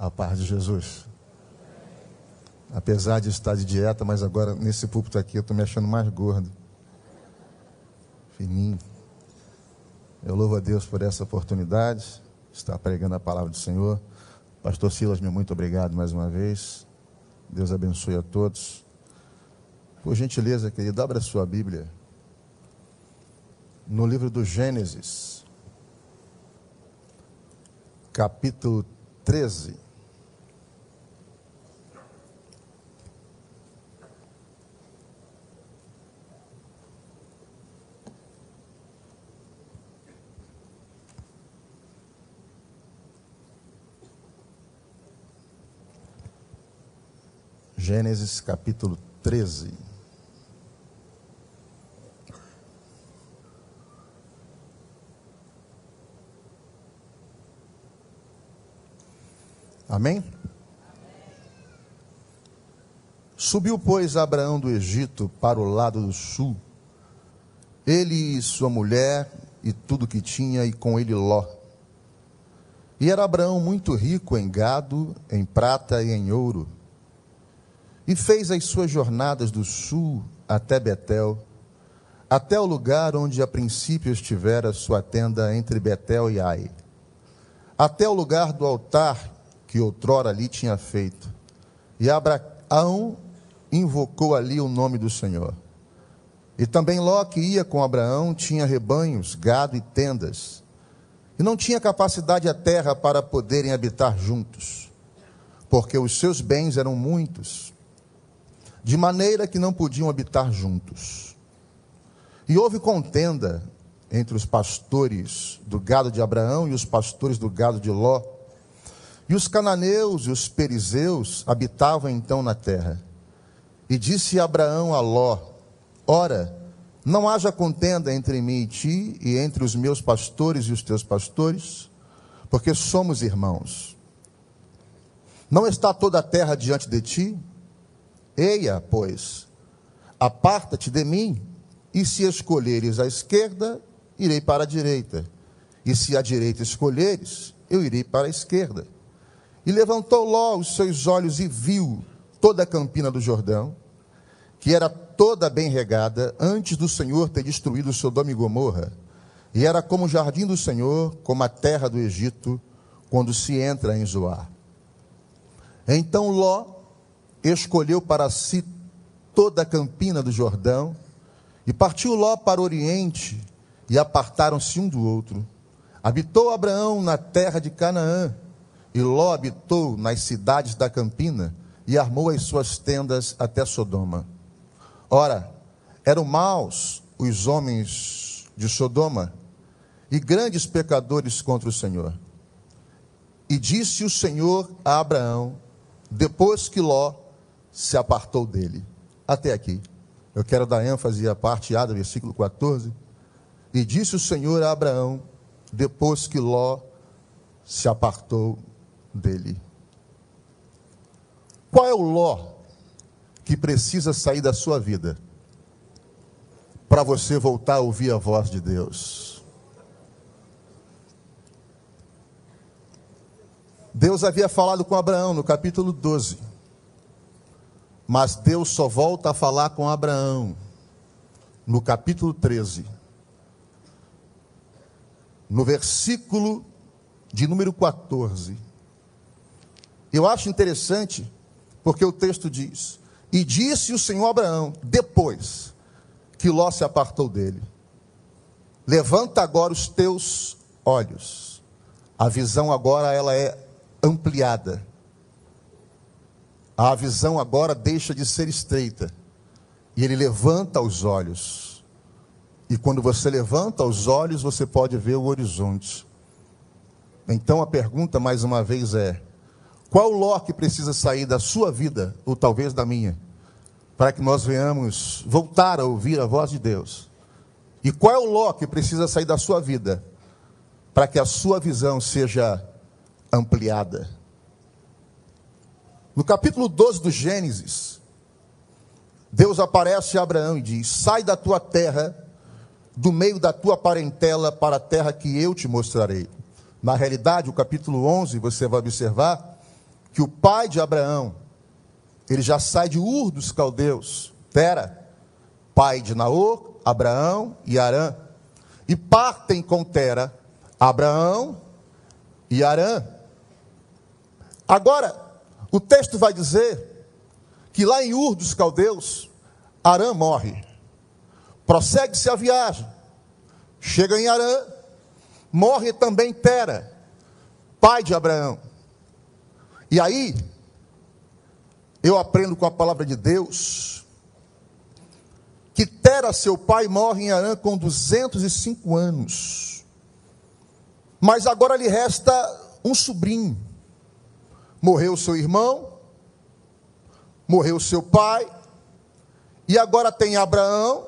A paz de Jesus. Apesar de estar de dieta, mas agora nesse púlpito aqui eu estou me achando mais gordo. Fininho. Eu louvo a Deus por essa oportunidade, estar pregando a palavra do Senhor. Pastor Silas, meu muito obrigado mais uma vez. Deus abençoe a todos. Por gentileza, querido, abra a sua Bíblia no livro do Gênesis, capítulo 13. Gênesis capítulo 13. Amém? Subiu, pois, Abraão do Egito para o lado do sul, ele e sua mulher e tudo que tinha, e com ele Ló. E era Abraão muito rico em gado, em prata e em ouro. E fez as suas jornadas do sul até Betel, até o lugar onde a princípio estivera sua tenda entre Betel e Ai, até o lugar do altar que outrora ali tinha feito. E Abraão invocou ali o nome do Senhor. E também Ló, que ia com Abraão, tinha rebanhos, gado e tendas. E não tinha capacidade a terra para poderem habitar juntos, porque os seus bens eram muitos, de maneira que não podiam habitar juntos. E houve contenda entre os pastores do gado de Abraão e os pastores do gado de Ló e os cananeus e os perizeus habitavam então na terra. E disse Abraão a Ló: Ora, não haja contenda entre mim e ti, e entre os meus pastores e os teus pastores, porque somos irmãos. Não está toda a terra diante de ti? Eia, pois, aparta-te de mim, e se escolheres a esquerda, irei para a direita, e se a direita escolheres, eu irei para a esquerda. E levantou Ló os seus olhos e viu toda a campina do Jordão, que era toda bem regada, antes do Senhor ter destruído Sodoma e Gomorra. E era como o jardim do Senhor, como a terra do Egito, quando se entra em Zoar. Então Ló escolheu para si toda a campina do Jordão, e partiu Ló para o oriente, e apartaram-se um do outro. Habitou Abraão na terra de Canaã, e Ló habitou nas cidades da campina e armou as suas tendas até Sodoma. Ora, eram maus os homens de Sodoma e grandes pecadores contra o Senhor. E disse o Senhor a Abraão, depois que Ló se apartou dele. Até aqui. Eu quero dar ênfase à parte A do versículo 14. E disse o Senhor a Abraão, depois que Ló se apartou dele. Qual é o Ló que precisa sair da sua vida para você voltar a ouvir a voz de Deus? Deus havia falado com Abraão no capítulo 12. Mas Deus só volta a falar com Abraão no capítulo 13. No versículo de número 14 eu acho interessante, porque o texto diz: E disse o Senhor Abraão, depois que Ló se apartou dele: Levanta agora os teus olhos. A visão agora ela é ampliada. A visão agora deixa de ser estreita. E ele levanta os olhos. E quando você levanta os olhos, você pode ver o horizonte. Então a pergunta mais uma vez é: qual Ló que precisa sair da sua vida, ou talvez da minha, para que nós venhamos voltar a ouvir a voz de Deus? E qual é o Ló que precisa sair da sua vida, para que a sua visão seja ampliada? No capítulo 12 do Gênesis, Deus aparece a Abraão e diz: Sai da tua terra, do meio da tua parentela, para a terra que eu te mostrarei. Na realidade, o capítulo 11, você vai observar, que o pai de Abraão, ele já sai de Ur dos caldeus, Tera, pai de Naor, Abraão e Arã, e partem com Tera, Abraão e Arã. Agora, o texto vai dizer que lá em Ur dos caldeus, Arã morre. Prossegue-se a viagem. Chega em Arã, morre também Tera, pai de Abraão. E aí, eu aprendo com a palavra de Deus que Tera, seu pai, morre em Arã com 205 anos. Mas agora lhe resta um sobrinho. Morreu seu irmão, morreu seu pai, e agora tem Abraão,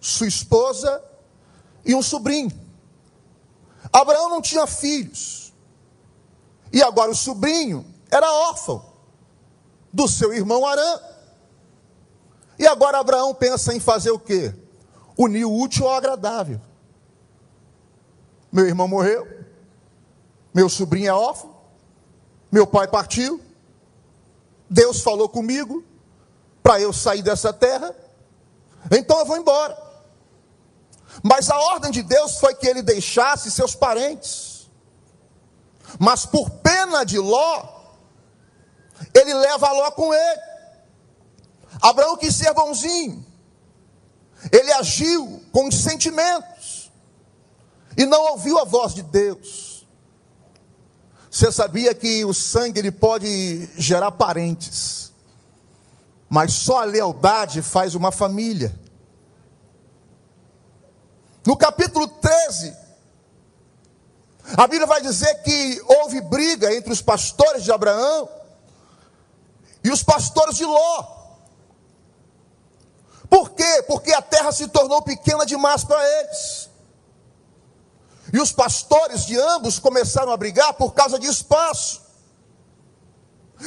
sua esposa e um sobrinho. Abraão não tinha filhos. E agora o sobrinho era órfão do seu irmão Arã. E agora Abraão pensa em fazer o quê? Unir o útil ao agradável. Meu irmão morreu, meu sobrinho é órfão, meu pai partiu, Deus falou comigo para eu sair dessa terra, então eu vou embora. Mas a ordem de Deus foi que ele deixasse seus parentes. Mas por pena de Ló, ele leva Ló com ele. Abraão quis ser bonzinho. Ele agiu com os sentimentos. E não ouviu a voz de Deus. Você sabia que o sangue ele pode gerar parentes. Mas só a lealdade faz uma família. No capítulo 13, a Bíblia vai dizer que houve briga entre os pastores de Abraão e os pastores de Ló. Por quê? Porque a terra se tornou pequena demais para eles. E os pastores de ambos começaram a brigar por causa de espaço.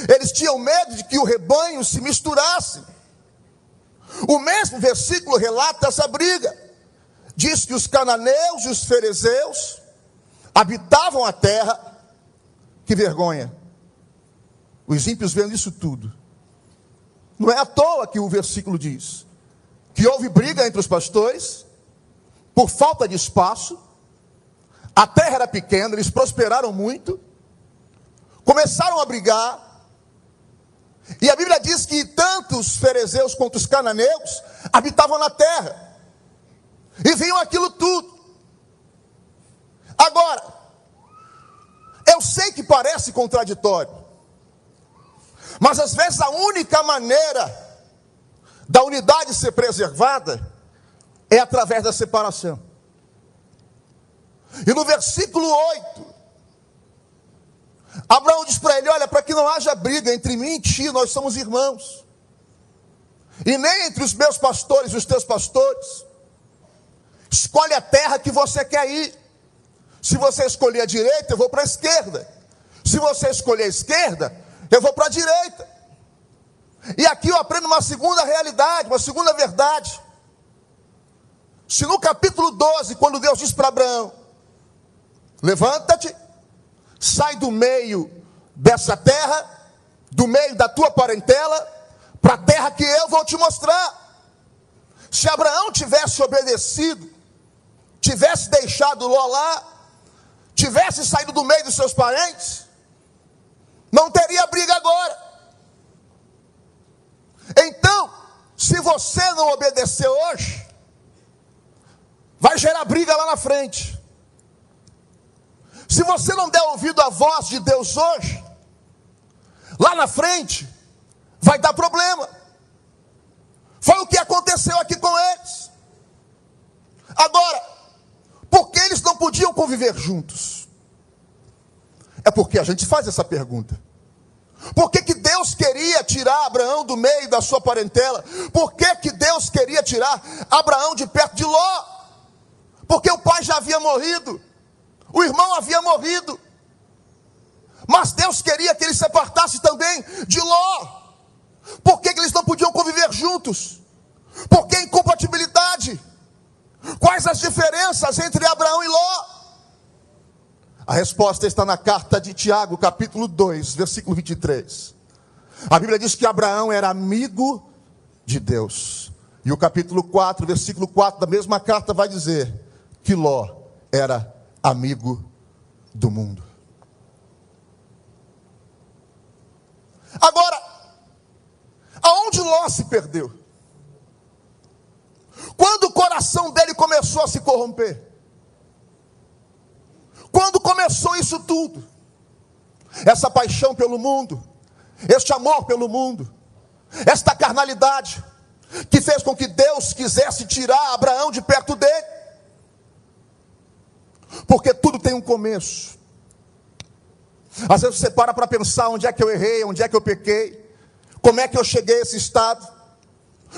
Eles tinham medo de que o rebanho se misturasse. O mesmo versículo relata essa briga. Diz que os cananeus e os ferezeus habitavam a terra. Que vergonha! Os ímpios vendo isso tudo. Não é à toa que o versículo diz que houve briga entre os pastores por falta de espaço. A terra era pequena, eles prosperaram muito. Começaram a brigar. E a Bíblia diz que tanto os ferezeus quanto os cananeus habitavam na terra. E viam aquilo tudo. Agora, eu sei que parece contraditório. Mas às vezes a única maneira da unidade ser preservada é através da separação. E no versículo 8, Abraão diz para ele: Olha, para que não haja briga entre mim e ti, nós somos irmãos, e nem entre os meus pastores e os teus pastores. Escolhe a terra que você quer ir. Se você escolher a direita, eu vou para a esquerda. Se você escolher a esquerda, eu vou para a direita. E aqui eu aprendo uma segunda realidade, uma segunda verdade. Se no capítulo 12, quando Deus diz para Abraão: Levanta-te, sai do meio dessa terra, do meio da tua parentela, para a terra que eu vou te mostrar. Se Abraão tivesse obedecido, tivesse deixado Ló lá, tivesse saído do meio dos seus parentes, não teria briga agora. Então, se você não obedecer hoje, vai gerar briga lá na frente. Se você não der ouvido à voz de Deus hoje, lá na frente, vai dar problema. Foi o que aconteceu aqui com eles. Agora, por que eles não podiam conviver juntos? É porque a gente faz essa pergunta. Por que, que Deus queria tirar Abraão do meio da sua parentela? Por que, que Deus queria tirar Abraão de perto de Ló? Porque o pai já havia morrido, o irmão havia morrido, mas Deus queria que ele se apartasse também de Ló. Por que, que eles não podiam conviver juntos? Por que incompatibilidade? Quais as diferenças entre Abraão e Ló? A resposta está na carta de Tiago, capítulo 2, versículo 23. A Bíblia diz que Abraão era amigo de Deus. E o capítulo 4, versículo 4 da mesma carta vai dizer que Ló era amigo do mundo. Agora, aonde Ló se perdeu? Quando o coração dele começou a se corromper? Quando começou isso tudo? Essa paixão pelo mundo, este amor pelo mundo, esta carnalidade, que fez com que Deus quisesse tirar Abraão de perto dele. Porque tudo tem um começo. Às vezes você para para pensar onde é que eu errei, onde é que eu pequei, como é que eu cheguei a esse estado,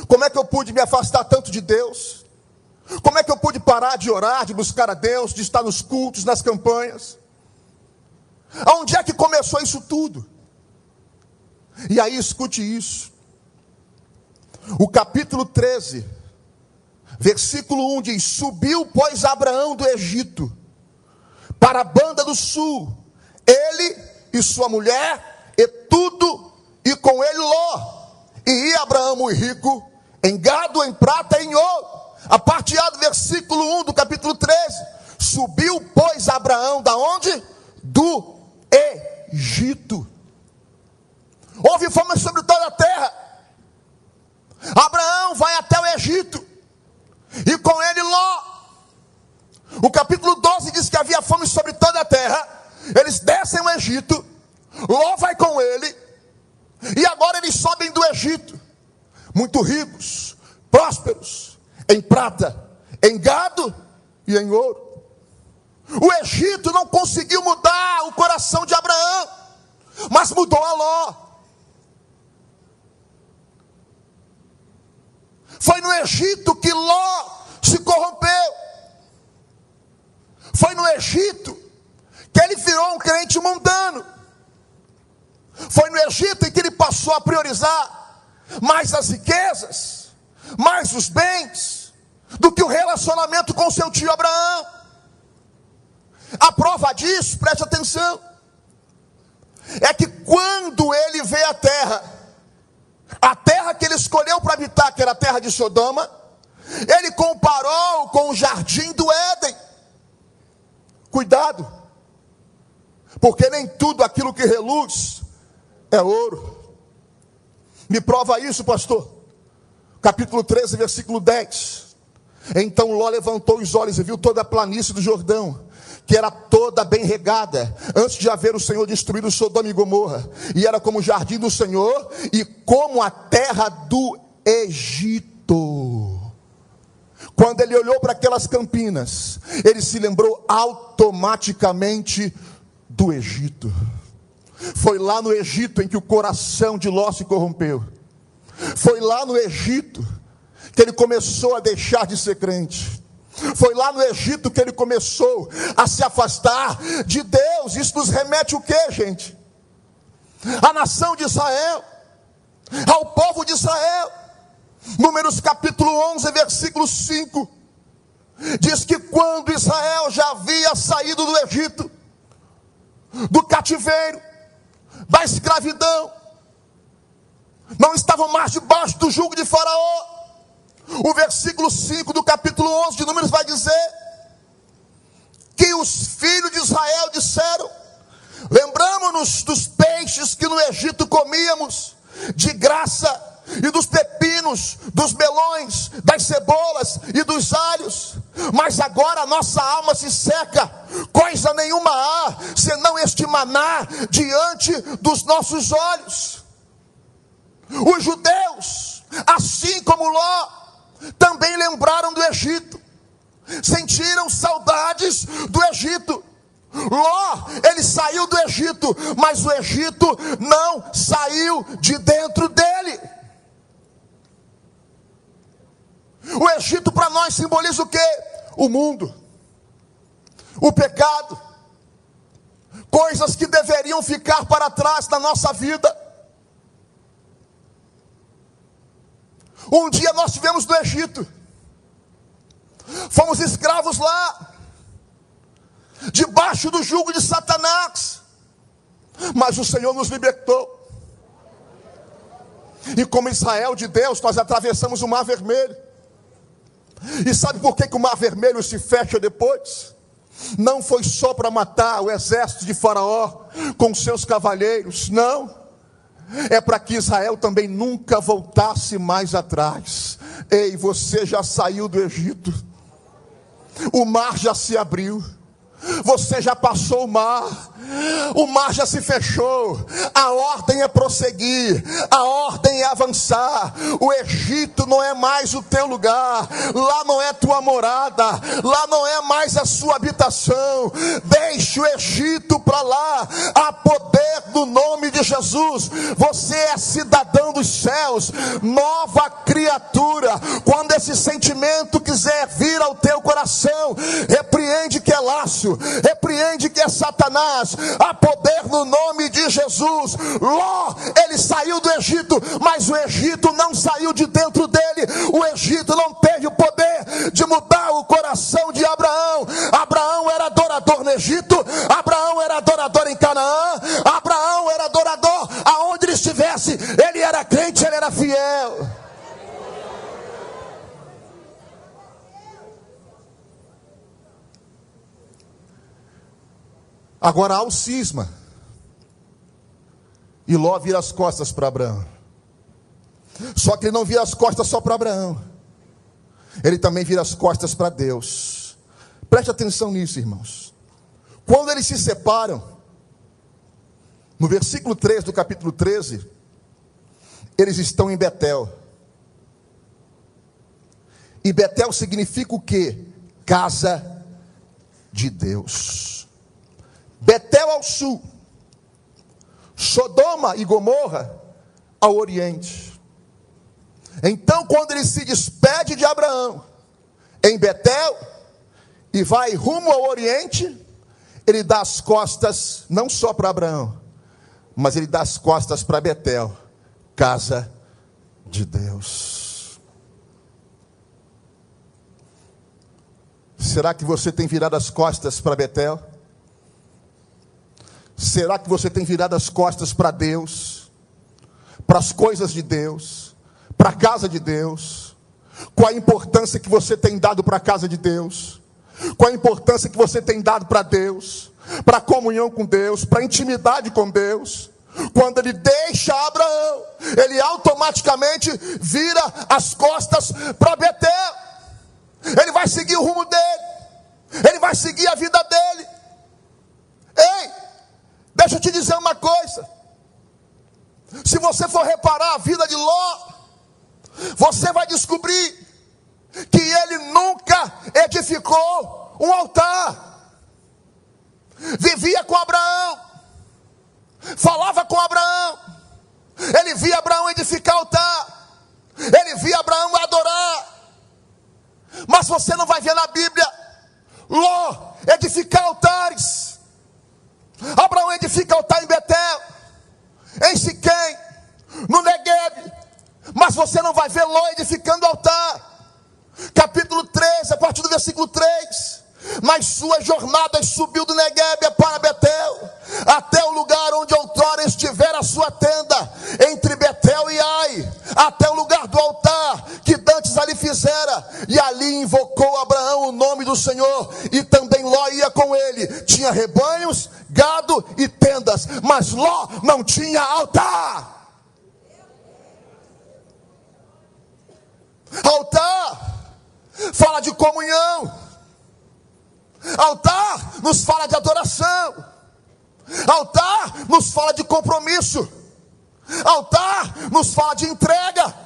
como é que eu pude me afastar tanto de Deus, como é que eu pude parar de orar, de buscar a Deus, de estar nos cultos, nas campanhas. Aonde é que começou isso tudo? E aí escute isso. O capítulo 13, versículo 1 diz: Subiu, pois, Abraão do Egito para a banda do sul, ele e sua mulher, e tudo, e com ele Ló. E ia Abraão muito rico, em gado, em prata e em ouro. A parte A do versículo 1 do capítulo 13. Subiu, pois, Abraão da onde? Do Egito. Houve fome sobre toda a terra. Abraão vai até o Egito. E com ele Ló. O capítulo 12 diz que havia fome sobre toda a terra. Eles descem o Egito. Ló vai com ele. E agora eles sobem do Egito. Muito ricos, prósperos, em prata, em gado e em ouro. O Egito não conseguiu mudar o coração de Abraão, mas mudou a Ló. Foi no Egito que Ló se corrompeu. Foi no Egito que ele virou um crente mundano. Foi no Egito em que ele passou a priorizar mais as riquezas, mais os bens, do que o relacionamento com seu tio Abraão. A prova disso, preste atenção, é que quando ele vê a terra, a terra que ele escolheu para habitar, que era a terra de Sodoma, ele comparou com o jardim do Éden. Cuidado, porque nem tudo aquilo que reluz é ouro. Me prova isso, pastor. Capítulo 13, versículo 10. Então Ló levantou os olhos e viu toda a planície do Jordão que era toda bem regada, antes de haver o Senhor destruído Sodoma e Gomorra, e era como o jardim do Senhor e como a terra do Egito. Quando ele olhou para aquelas campinas, ele se lembrou automaticamente do Egito. Foi lá no Egito em que o coração de Ló se corrompeu. Foi lá no Egito que ele começou a deixar de ser crente. Foi lá no Egito que ele começou a se afastar de Deus. Isso nos remete o que, gente? A nação de Israel, ao povo de Israel. Números capítulo 11, versículo 5. Diz que quando Israel já havia saído do Egito, do cativeiro, da escravidão, não estavam mais debaixo do jugo de Faraó o versículo 5 do capítulo 11 de Números vai dizer que os filhos de Israel disseram: Lembramos-nos dos peixes que no Egito comíamos, de graça, e dos pepinos, dos melões, das cebolas e dos alhos, mas agora a nossa alma se seca, coisa nenhuma há, senão este maná diante dos nossos olhos. Os judeus, assim como Ló, também lembraram do Egito, sentiram saudades do Egito. Ló, ele saiu do Egito, mas o Egito não saiu de dentro dele. O Egito para nós simboliza o que? O mundo, o pecado, coisas que deveriam ficar para trás na nossa vida. Um dia nós estivemos no Egito, fomos escravos lá. debaixo do jugo de Satanás. Mas o Senhor nos libertou. E como Israel de Deus, nós atravessamos o Mar Vermelho. E sabe por que, que o Mar Vermelho se fecha depois? Não foi só para matar o exército de Faraó com seus cavalheiros, não. É para que Israel também nunca voltasse mais atrás. Ei, você já saiu do Egito, o mar já se abriu. Você já passou o mar, o mar já se fechou, a ordem é prosseguir, a ordem é avançar. O Egito não é mais o teu lugar, lá não é tua morada, lá não é mais a sua habitação. Deixe o Egito para lá, há poder no nome de Jesus. Você é cidadão dos céus, nova criatura. Quando esse sentimento quiser vir ao teu coração, repreende que é laço repreende que é Satanás, há poder no nome de Jesus. Ló, ele saiu do Egito, mas o Egito não saiu de dentro dele, o Egito não teve o poder de mudar o coração de Abraão. Abraão era adorador no Egito, Abraão era adorador em Canaã, Abraão era adorador aonde ele estivesse, ele era crente, ele era fiel. Agora há o cisma. E Ló vira as costas para Abraão. Só que ele não vira as costas só para Abraão. Ele também vira as costas para Deus. Preste atenção nisso, irmãos. Quando eles se separam, no versículo 3 do capítulo 13, eles estão em Betel. E Betel significa o que? Casa de Deus. Betel ao sul, Sodoma e Gomorra ao oriente. Então, quando ele se despede de Abraão em Betel e vai rumo ao oriente, ele dá as costas não só para Abraão, mas ele dá as costas para Betel, casa de Deus. Será que você tem virado as costas para Betel? Será que você tem virado as costas para Deus, para as coisas de Deus, para a casa de Deus? Qual a importância que você tem dado para a casa de Deus? Qual a importância que você tem dado para Deus, para a comunhão com Deus, para a intimidade com Deus? Quando ele deixa Abraão, ele automaticamente vira as costas para Betel. Ele vai seguir o rumo dele, ele vai seguir a vida dele. Ei, Deixa eu te dizer uma coisa. Se você for reparar a vida de Ló, você vai descobrir que ele nunca edificou um altar. Vivia com Abraão, falava com Abraão, ele via Abraão edificar altar, ele via Abraão adorar. Mas você não vai ver na Bíblia Ló edificar altares. Abraão edifica altar em Betel, em Siquém, no Negueb, mas você não vai ver Ló edificando altar. Capítulo 13, a partir do versículo 3. Nas suas jornadas subiu do Negueb para Betel, até o lugar onde outrora estivera a sua tenda, entre Betel e Ai, até o lugar do altar que dantes ali fizera, e ali invocou Abraão o nome do Senhor, e também Ló ia com ele, tinha rebanhos gado e tendas, mas Ló não tinha altar. Altar fala de comunhão, altar nos fala de adoração, altar nos fala de compromisso, altar nos fala de entrega.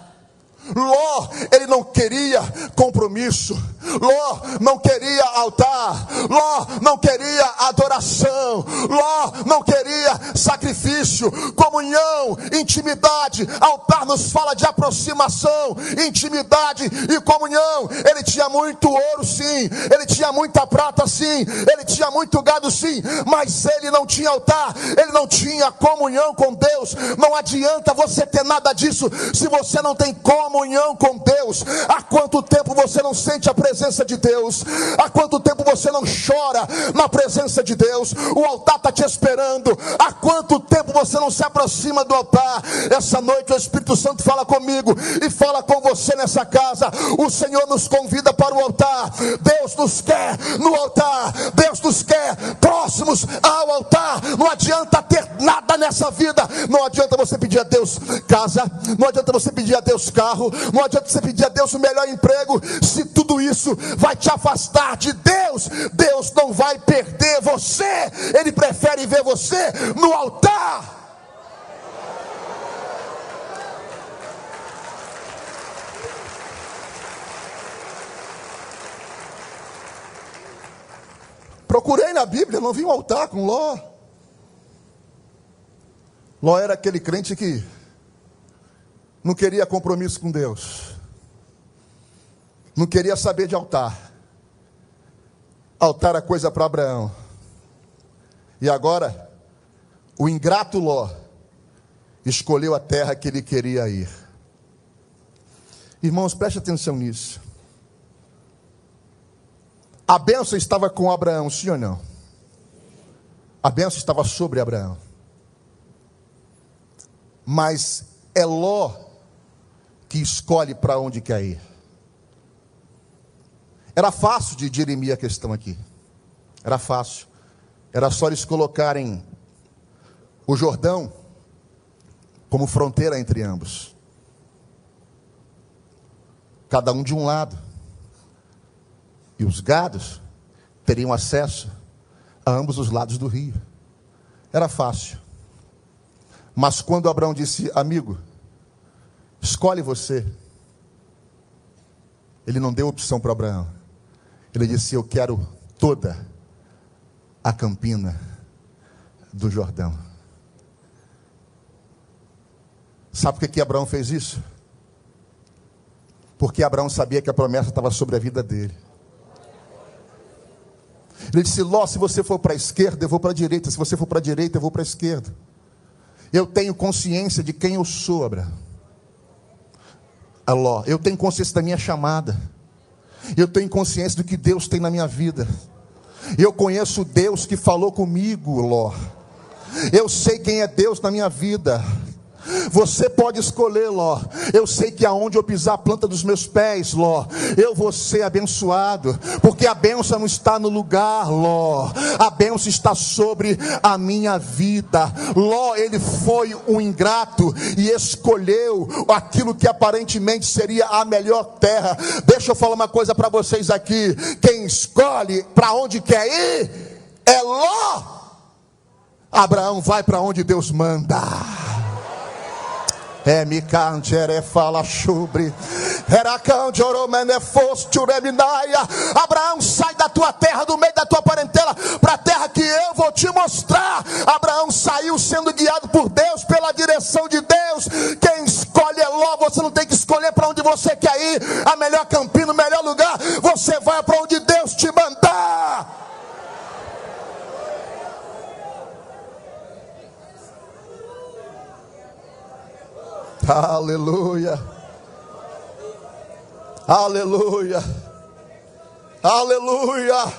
Ló, ele não queria compromisso. Ló não queria altar. Ló não queria adoração. Ló não queria sacrifício, comunhão, intimidade. Altar nos fala de aproximação, intimidade e comunhão. Ele tinha muito ouro, sim. Ele tinha muita prata, sim. Ele tinha muito gado, sim. Mas ele não tinha altar. Ele não tinha comunhão com Deus. Não adianta você ter nada disso se você não tem comunhão com Deus. Há quanto tempo você não sente a presença? Presença de Deus? Há quanto tempo você não chora na presença de Deus? O altar está te esperando. Há quanto tempo você não se aproxima do altar? Essa noite o Espírito Santo fala comigo e fala com você nessa casa. O Senhor nos convida para o altar. Deus nos quer no altar. Deus nos quer próximos ao altar. Não adianta ter nada nessa vida. Não adianta você pedir a Deus casa. Não adianta você pedir a Deus carro. Não adianta você pedir a Deus o melhor emprego. Se tudo isso vai te afastar de Deus, Deus não vai perder você. Ele prefere ver você no altar. Procurei na Bíblia, não vi um altar com Ló. Ló era aquele crente que não queria compromisso com Deus, não queria saber de altar. Altar é coisa para Abraão. E agora, o ingrato Ló escolheu a terra que ele queria ir. Irmãos, preste atenção nisso. A bênção estava com Abraão, sim ou não? A bênção estava sobre Abraão. Mas é Ló que escolhe para onde quer ir. Era fácil de dirimir a questão aqui. Era fácil. Era só eles colocarem o Jordão como fronteira entre ambos. Cada um de um lado e os gados teriam acesso a ambos os lados do rio. Era fácil. Mas quando Abraão disse, amigo, escolhe você, ele não deu opção para Abraão. Ele disse: Eu quero toda a campina do Jordão. Sabe por que, que Abraão fez isso? Porque Abraão sabia que a promessa estava sobre a vida dele. Ele disse: Ló, se você for para a esquerda, eu vou para a direita. Se você for para a direita, eu vou para a esquerda. Eu tenho consciência de quem eu sou, Abraão. Ló, eu tenho consciência da minha chamada. Eu tenho consciência do que Deus tem na minha vida. Eu conheço Deus que falou comigo, Ló. Eu sei quem é Deus na minha vida. Você pode escolher, Ló. Eu sei que aonde eu pisar a planta dos meus pés, Ló, eu vou ser abençoado, porque a bênção não está no lugar, Ló. A bênção está sobre a minha vida. Ló, ele foi um ingrato e escolheu aquilo que aparentemente seria a melhor terra. Deixa eu falar uma coisa para vocês aqui. Quem escolhe para onde quer ir é Ló. Abraão vai para onde Deus manda. Me cangere fala chubre. Era canjoromene foste ureminaia. Abraão, sai da tua terra, do meio da tua parentela, para a terra que eu vou te mostrar. Abraão saiu sendo guiado por Deus, pela direção de Deus. Quem escolhe é Ló, você não tem que escolher para onde você quer ir, a melhor campina, o melhor lugar. Você vai para onde Deus te mandar. Aleluia. Aleluia. Aleluia.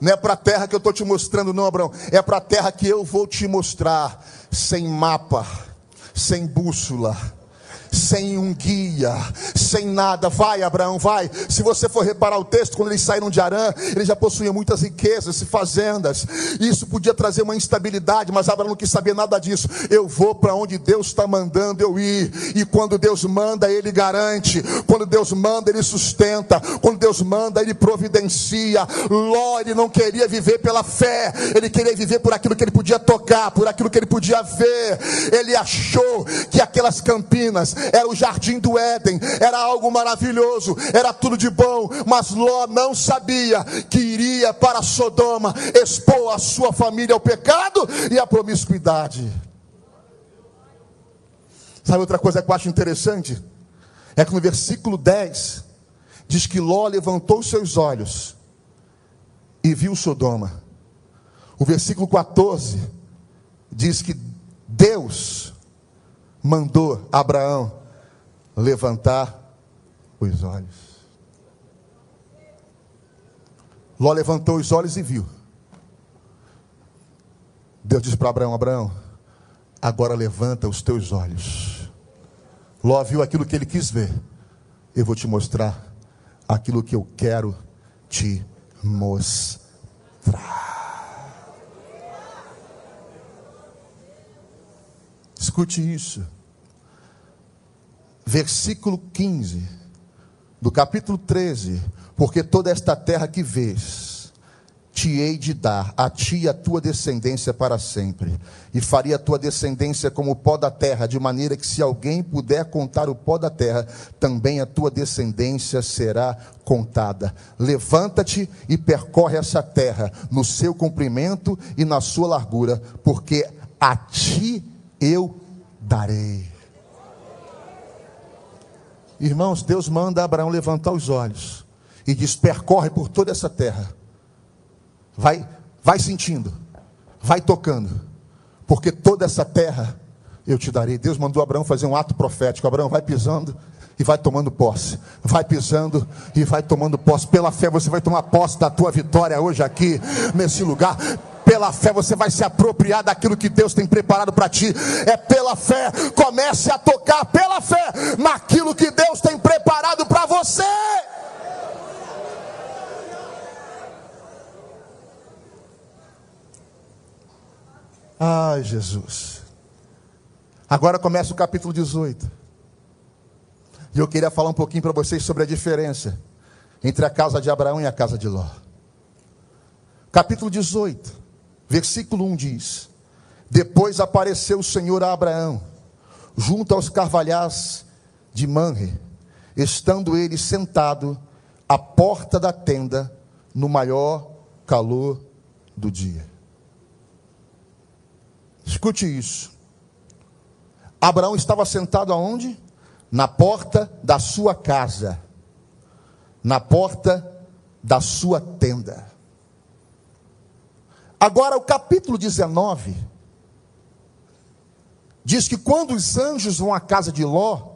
Não é para a terra que eu estou te mostrando, não, Abraão. É para a terra que eu vou te mostrar. Sem mapa, sem bússola sem um guia, sem nada. Vai, Abraão, vai. Se você for reparar o texto, quando eles saíram de Arã, eles já possuíam muitas riquezas e fazendas. Isso podia trazer uma instabilidade, mas Abraão não quis saber nada disso. Eu vou para onde Deus está mandando eu ir. E quando Deus manda, Ele garante. Quando Deus manda, Ele sustenta. Quando Deus manda, Ele providencia. Ló, ele não queria viver pela fé, ele queria viver por aquilo que ele podia tocar, por aquilo que ele podia ver. Ele achou que aquelas campinas era o jardim do Éden, era algo maravilhoso, era tudo de bom, mas Ló não sabia que iria para Sodoma expor a sua família ao pecado e à promiscuidade. Sabe outra coisa que eu acho interessante? É que no versículo 10 diz que Ló levantou seus olhos e viu Sodoma. O versículo 14 diz que Deus mandou Abraão levantar os olhos. Ló levantou os olhos e viu. Deus disse para Abraão: Abraão, agora levanta os teus olhos. Ló viu aquilo que ele quis ver. Eu vou te mostrar aquilo que eu quero te mostrar. Escute isso. Versículo 15 do capítulo 13. Porque toda esta terra que vês, te hei de dar a ti e a tua descendência para sempre, e faria a tua descendência como o pó da terra, de maneira que se alguém puder contar o pó da terra, também a tua descendência será contada. Levanta-te e percorre essa terra, no seu comprimento e na sua largura, porque a ti eu darei. Irmãos, Deus manda Abraão levantar os olhos e diz: percorre por toda essa terra Vai, vai sentindo, vai tocando, porque toda essa terra eu te darei. Deus mandou Abraão fazer um ato profético. Abraão vai pisando e vai tomando posse. Vai pisando e vai tomando posse. Pela fé você vai tomar posse da tua vitória hoje aqui nesse lugar. Pela fé você vai se apropriar daquilo que Deus tem preparado para ti. É pela fé. Comece a tocar pela fé naquilo que Deus tem preparado para você. Ai, Jesus. Agora começa o capítulo 18. E eu queria falar um pouquinho para vocês sobre a diferença entre a casa de Abraão e a casa de Ló. Capítulo 18, versículo 1 diz: Depois apareceu o Senhor a Abraão, junto aos carvalhais de Manre, estando ele sentado à porta da tenda, no maior calor do dia. Escute isso. Abraão estava sentado aonde? Na porta da sua casa. Na porta da sua tenda. Agora, o capítulo 19 diz que quando os anjos vão à casa de Ló,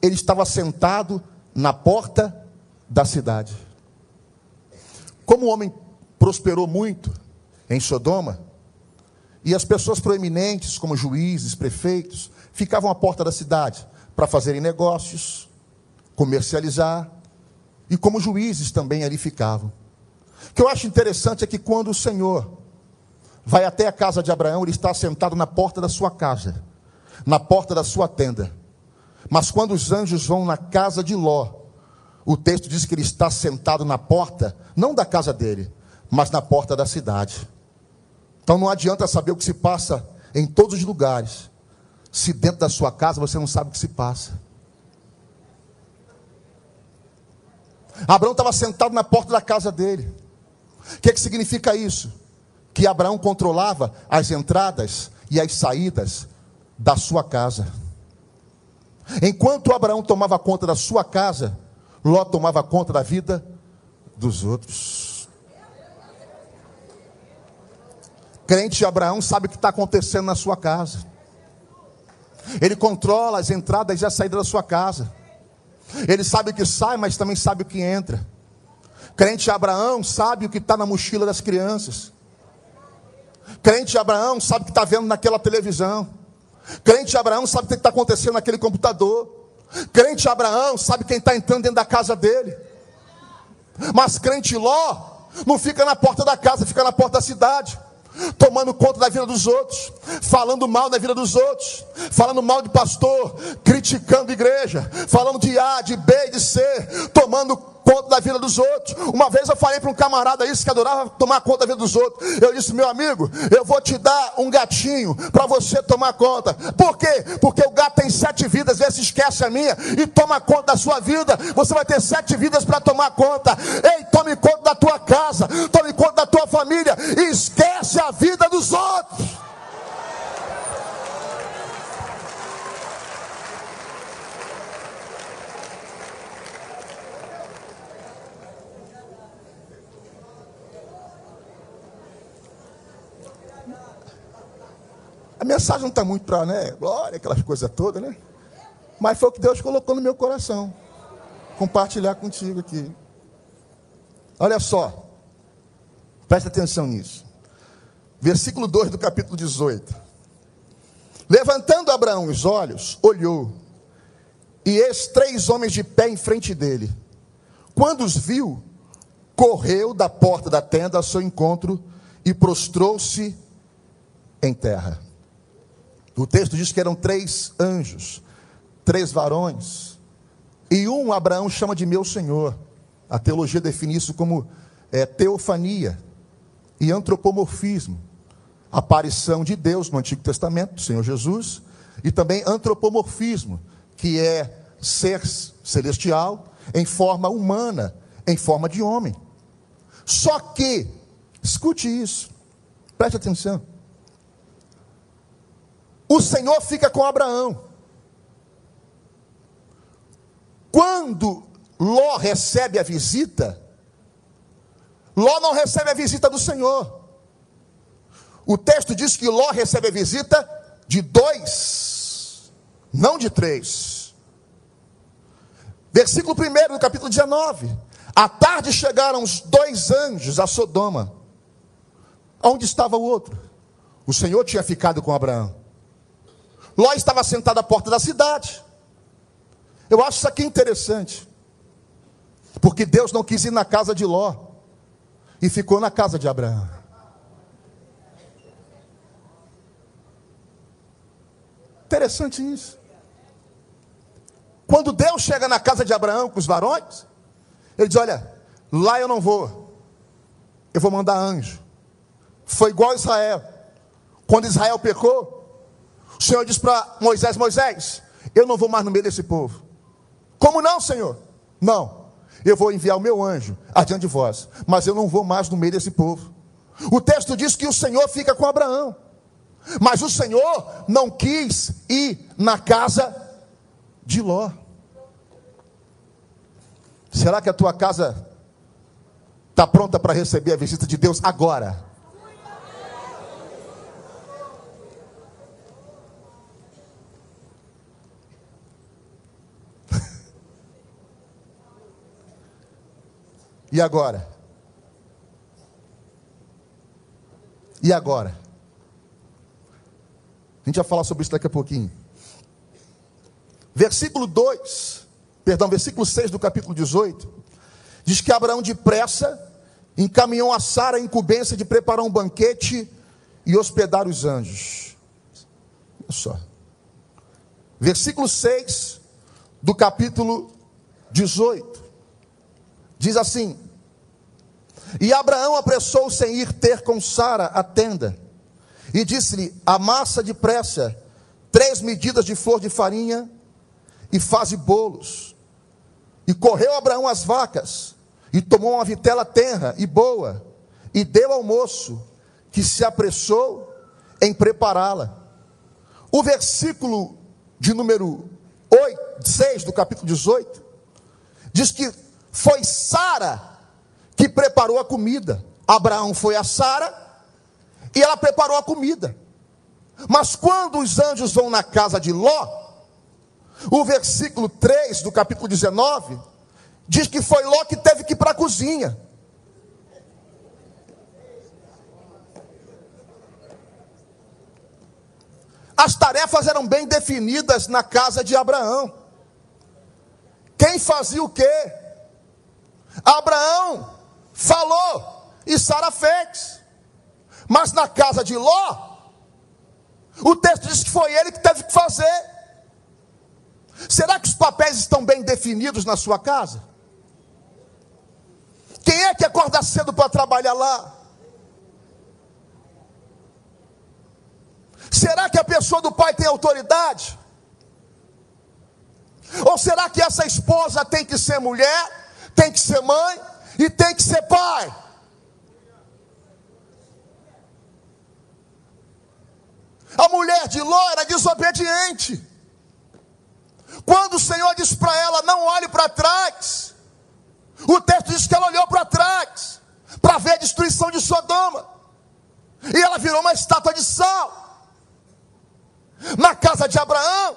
ele estava sentado na porta da cidade. Como o homem prosperou muito em Sodoma, e as pessoas proeminentes, como juízes, prefeitos, ficavam à porta da cidade para fazerem negócios, comercializar, e como juízes também ali ficavam. O que eu acho interessante é que quando o Senhor vai até a casa de Abraão, ele está sentado na porta da sua casa, na porta da sua tenda. Mas quando os anjos vão na casa de Ló, o texto diz que ele está sentado na porta, não da casa dele, mas na porta da cidade. Então não adianta saber o que se passa em todos os lugares, se dentro da sua casa você não sabe o que se passa. Abraão estava sentado na porta da casa dele. O que, é que significa isso? Que Abraão controlava as entradas e as saídas da sua casa. Enquanto Abraão tomava conta da sua casa, Ló tomava conta da vida dos outros. Crente Abraão sabe o que está acontecendo na sua casa. Ele controla as entradas e a saída da sua casa. Ele sabe o que sai, mas também sabe o que entra. Crente Abraão sabe o que está na mochila das crianças. Crente Abraão sabe o que está vendo naquela televisão. Crente Abraão sabe o que está acontecendo naquele computador. Crente Abraão sabe quem está entrando dentro da casa dele. Mas crente Ló não fica na porta da casa, fica na porta da cidade tomando conta da vida dos outros, falando mal da vida dos outros, falando mal de pastor, criticando igreja, falando de A, de B, de C, tomando conta da vida dos outros. Uma vez eu falei para um camarada isso que adorava tomar conta da vida dos outros. Eu disse, meu amigo, eu vou te dar um gatinho para você tomar conta. Por quê? Porque o gato tem sete vidas, vê se esquece a minha e toma conta da sua vida. Você vai ter sete vidas para tomar conta. Ei, tome conta da tua casa, tome conta da tua família e esquece a vida dos outros. A mensagem não está muito para, né? Glória, aquelas coisas todas, né? Mas foi o que Deus colocou no meu coração. Compartilhar contigo aqui. Olha só. Preste atenção nisso. Versículo 2 do capítulo 18. Levantando Abraão os olhos, olhou, e eis três homens de pé em frente dele. Quando os viu, correu da porta da tenda ao seu encontro e prostrou-se em terra. O texto diz que eram três anjos, três varões, e um Abraão chama de meu Senhor. A teologia define isso como é, teofania e antropomorfismo. Aparição de Deus no Antigo Testamento, Senhor Jesus, e também antropomorfismo, que é ser celestial em forma humana, em forma de homem. Só que, escute isso, preste atenção. O Senhor fica com Abraão. Quando Ló recebe a visita, Ló não recebe a visita do Senhor. O texto diz que Ló recebe a visita de dois, não de três. Versículo 1 do capítulo 19. À tarde chegaram os dois anjos a Sodoma. Onde estava o outro? O Senhor tinha ficado com Abraão. Ló estava sentado à porta da cidade. Eu acho isso aqui interessante. Porque Deus não quis ir na casa de Ló e ficou na casa de Abraão. Interessante isso. Quando Deus chega na casa de Abraão com os varões, ele diz: Olha, lá eu não vou, eu vou mandar anjo. Foi igual a Israel. Quando Israel pecou, o Senhor diz para Moisés: Moisés, eu não vou mais no meio desse povo. Como não, Senhor? Não, eu vou enviar o meu anjo adiante de vós, mas eu não vou mais no meio desse povo. O texto diz que o Senhor fica com Abraão, mas o Senhor não quis ir na casa de Ló. Será que a tua casa está pronta para receber a visita de Deus agora? E agora? E agora? A gente vai falar sobre isso daqui a pouquinho. Versículo 2, perdão, versículo 6 do capítulo 18, diz que Abraão depressa encaminhou a Sara a incumbência de preparar um banquete e hospedar os anjos. Olha só. Versículo 6 do capítulo 18. Diz assim: E Abraão apressou-se em ir ter com Sara a tenda, e disse-lhe: Amassa depressa três medidas de flor de farinha e faze bolos. E correu Abraão as vacas, e tomou uma vitela tenra e boa, e deu ao moço, que se apressou em prepará-la. O versículo de número 8, 6 do capítulo 18, diz que foi Sara que preparou a comida. Abraão foi a Sara e ela preparou a comida. Mas quando os anjos vão na casa de Ló, o versículo 3 do capítulo 19 diz que foi Ló que teve que ir para a cozinha. As tarefas eram bem definidas na casa de Abraão. Quem fazia o quê? Abraão falou e Sara fez. Mas na casa de Ló, o texto diz que foi ele que teve que fazer. Será que os papéis estão bem definidos na sua casa? Quem é que acorda cedo para trabalhar lá? Será que a pessoa do pai tem autoridade? Ou será que essa esposa tem que ser mulher tem que ser mãe e tem que ser pai. A mulher de Ló era desobediente. Quando o Senhor disse para ela: Não olhe para trás, o texto diz que ela olhou para trás para ver a destruição de Sodoma, e ela virou uma estátua de sal. Na casa de Abraão,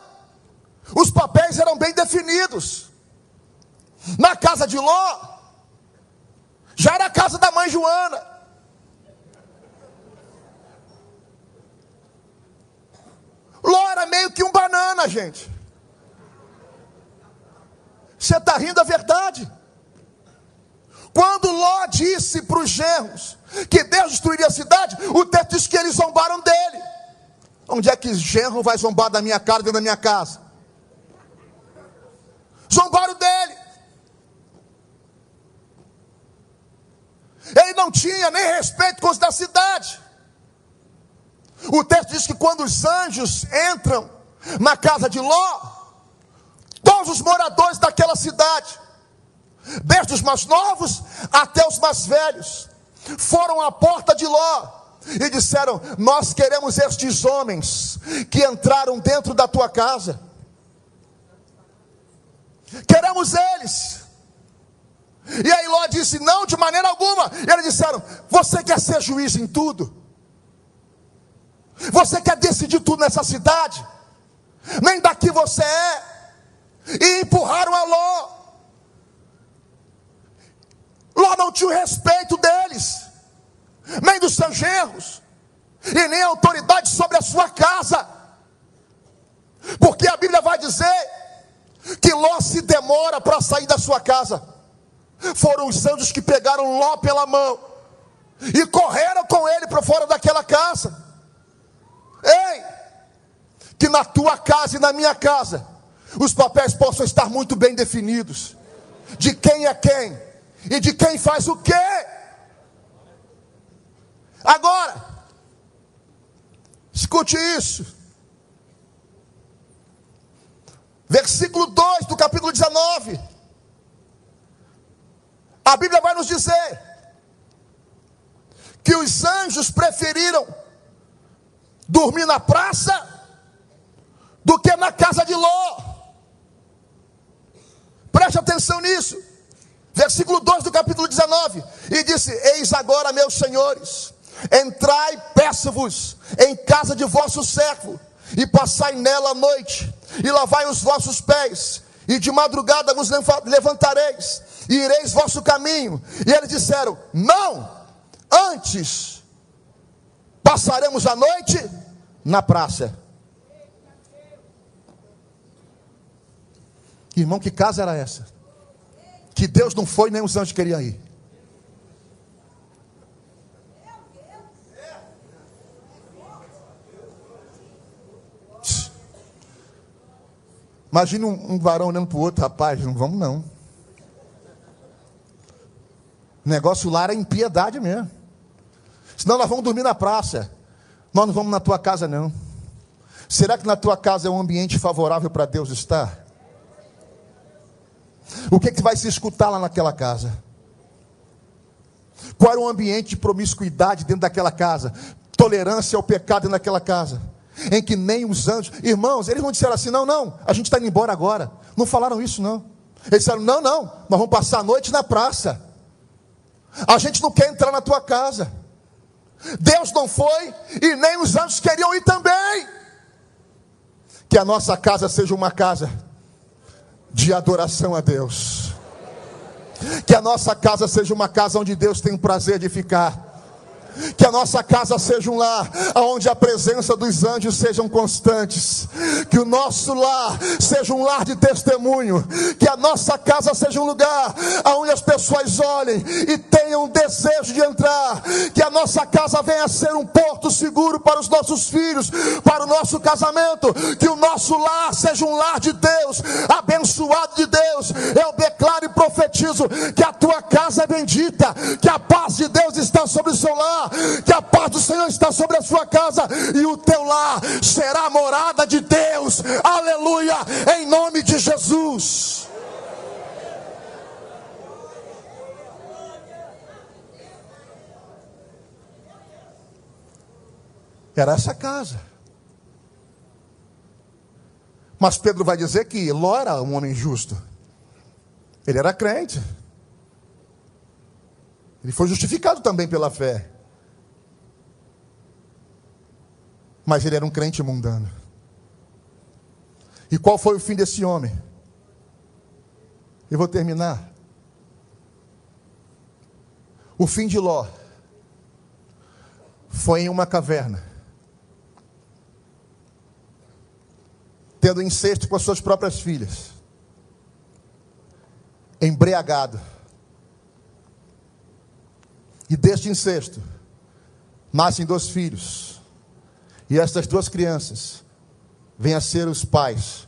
os papéis eram bem definidos. Na casa de Ló, já era a casa da mãe Joana. Ló era meio que um banana, gente. Você está rindo a verdade. Quando Ló disse para os genros que Deus destruiria a cidade, o texto diz que eles zombaram dele. Onde é que genro vai zombar da minha cara dentro da minha casa? Zombaram não tinha nem respeito com os da cidade. O texto diz que quando os anjos entram na casa de Ló, todos os moradores daquela cidade, desde os mais novos até os mais velhos, foram à porta de Ló e disseram: Nós queremos estes homens que entraram dentro da tua casa, queremos eles. E aí Ló disse: Não, de maneira alguma. E eles disseram: Você quer ser juiz em tudo? Você quer decidir tudo nessa cidade? Nem daqui você é. E empurraram a Ló. Ló não tinha o respeito deles, nem dos seus genros, e nem autoridade sobre a sua casa. Porque a Bíblia vai dizer que Ló se demora para sair da sua casa. Foram os anjos que pegaram Ló pela mão e correram com ele para fora daquela casa. Ei, que na tua casa e na minha casa os papéis possam estar muito bem definidos. De quem é quem e de quem faz o quê. Agora, escute isso. Versículo 2 do capítulo 19. A Bíblia vai nos dizer que os anjos preferiram dormir na praça do que na casa de Ló. Preste atenção nisso. Versículo 2 do capítulo 19. E disse: Eis agora, meus senhores, entrai, peço-vos, em casa de vosso servo, e passai nela a noite, e lavai os vossos pés, e de madrugada vos levantareis, e ireis vosso caminho. E eles disseram: Não, antes passaremos a noite na praça. Irmão, que casa era essa? Que Deus não foi, nem os anjos queriam ir. Imagina um, um, varão olhando para o outro, rapaz, não vamos não. O negócio lá era impiedade mesmo. Senão nós vamos dormir na praça. Nós não vamos na tua casa, não. Será que na tua casa é um ambiente favorável para Deus estar? O que, é que vai se escutar lá naquela casa? Qual era o ambiente de promiscuidade dentro daquela casa? Tolerância ao pecado dentro daquela casa? Em que nem os anjos, irmãos, eles não disseram assim: não, não, a gente está indo embora agora. Não falaram isso, não. Eles disseram: não, não, nós vamos passar a noite na praça. A gente não quer entrar na tua casa. Deus não foi e nem os anjos queriam ir também. Que a nossa casa seja uma casa de adoração a Deus. Que a nossa casa seja uma casa onde Deus tem o prazer de ficar que a nossa casa seja um lar onde a presença dos anjos sejam constantes, que o nosso lar seja um lar de testemunho, que a nossa casa seja um lugar onde as pessoas olhem e tenham desejo de entrar, que a nossa casa venha a ser um porto seguro para os nossos filhos, para o nosso casamento, que o nosso lar seja um lar de Deus, abençoado de Deus. Eu declaro profetizo que a tua casa é bendita, que a paz de Deus está sobre o seu lar que a paz do Senhor está sobre a sua casa e o teu lar será a morada de Deus, aleluia, em nome de Jesus. Era essa casa. Mas Pedro vai dizer que Ló era um homem justo. Ele era crente. Ele foi justificado também pela fé. mas ele era um crente mundano. E qual foi o fim desse homem? Eu vou terminar. O fim de Ló foi em uma caverna, tendo incesto com as suas próprias filhas, embriagado. E deste incesto nascem dois filhos. E estas duas crianças vêm a ser os pais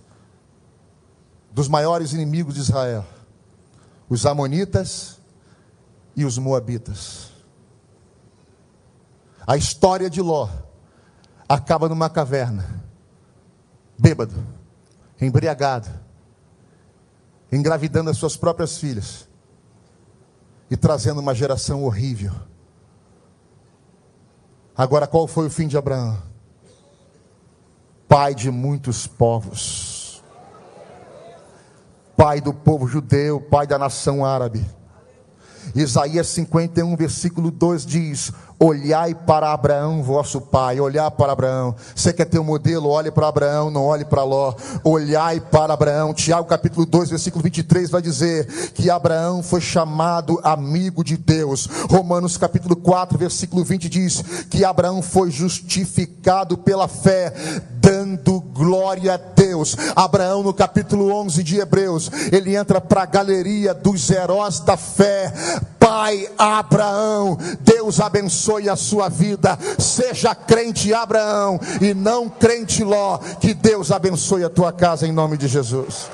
dos maiores inimigos de Israel: os Amonitas e os Moabitas. A história de Ló acaba numa caverna, bêbado, embriagado, engravidando as suas próprias filhas e trazendo uma geração horrível. Agora, qual foi o fim de Abraão? Pai de muitos povos, pai do povo judeu, pai da nação árabe. Isaías 51, versículo 2 diz: Olhai para Abraão, vosso pai, olhar para Abraão. Você quer ter um modelo? Olhe para Abraão, não olhe para Ló. Olhai para Abraão. Tiago capítulo 2, versículo 23 vai dizer que Abraão foi chamado amigo de Deus. Romanos capítulo 4, versículo 20 diz que Abraão foi justificado pela fé, dando glória a Deus. Abraão no capítulo 11 de Hebreus, ele entra para a galeria dos heróis da fé. Pai Abraão, Deus abençoe abençoe a sua vida. Seja crente Abraão e não crente Ló. Que Deus abençoe a tua casa em nome de Jesus.